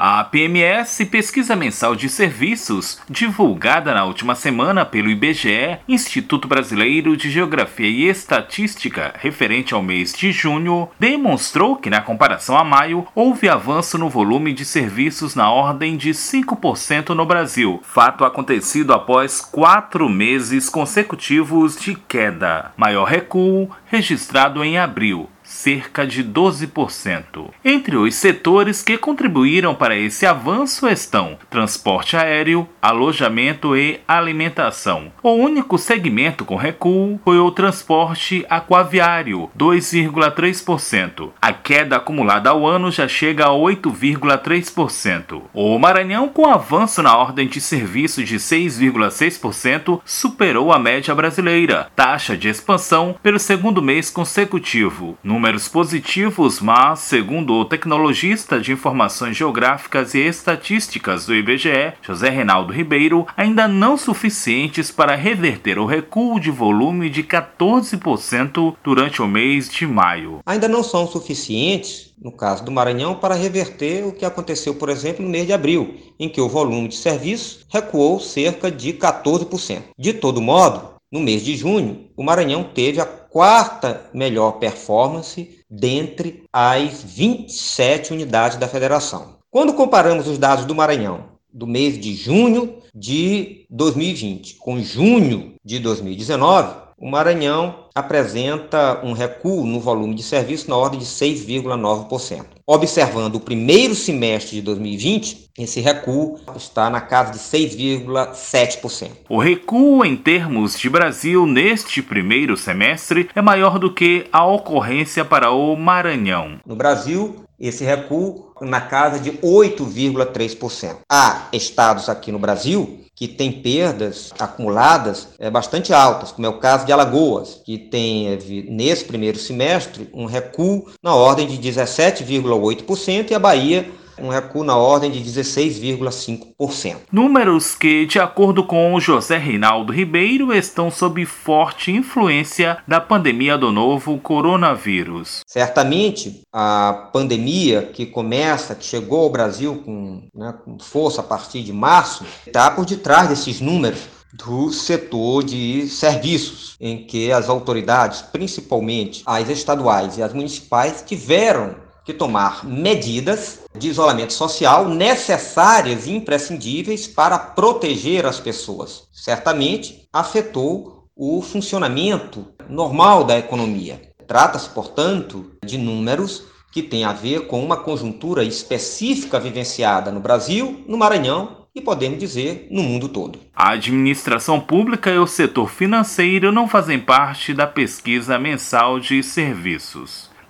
A PMS, pesquisa mensal de serviços, divulgada na última semana pelo IBGE, Instituto Brasileiro de Geografia e Estatística, referente ao mês de junho, demonstrou que, na comparação a maio, houve avanço no volume de serviços na ordem de 5% no Brasil, fato acontecido após quatro meses consecutivos de queda, maior recuo registrado em abril cerca de 12%. Entre os setores que contribuíram para esse avanço estão transporte aéreo, alojamento e alimentação. O único segmento com recuo foi o transporte aquaviário, 2,3%. A queda acumulada ao ano já chega a 8,3%. O Maranhão, com avanço na ordem de serviço de 6,6%, superou a média brasileira, taxa de expansão pelo segundo mês consecutivo. No números positivos, mas, segundo o tecnologista de informações geográficas e estatísticas do IBGE, José Reinaldo Ribeiro, ainda não suficientes para reverter o recuo de volume de 14% durante o mês de maio. Ainda não são suficientes no caso do Maranhão, para reverter o que aconteceu, por exemplo, no mês de abril, em que o volume de serviços recuou cerca de 14%. De todo modo, no mês de junho, o Maranhão teve a quarta melhor performance dentre as 27 unidades da federação. Quando comparamos os dados do Maranhão do mês de junho de 2020 com junho de 2019, o Maranhão apresenta um recuo no volume de serviço na ordem de 6,9%. Observando o primeiro semestre de 2020, esse recuo está na casa de 6,7%. O recuo em termos de Brasil neste primeiro semestre é maior do que a ocorrência para o Maranhão. No Brasil, esse recuo na casa de 8,3%. Há estados aqui no Brasil que têm perdas acumuladas é, bastante altas, como é o caso de Alagoas, que teve nesse primeiro semestre um recuo na ordem de 17,8% e a Bahia um recuo na ordem de 16,5%. Números que, de acordo com José Reinaldo Ribeiro, estão sob forte influência da pandemia do novo coronavírus. Certamente, a pandemia que começa, que chegou ao Brasil com, né, com força a partir de março, está por detrás desses números do setor de serviços, em que as autoridades, principalmente as estaduais e as municipais, tiveram que tomar medidas de isolamento social necessárias e imprescindíveis para proteger as pessoas. Certamente afetou o funcionamento normal da economia. Trata-se, portanto, de números que têm a ver com uma conjuntura específica vivenciada no Brasil, no Maranhão e podemos dizer no mundo todo. A administração pública e o setor financeiro não fazem parte da pesquisa mensal de serviços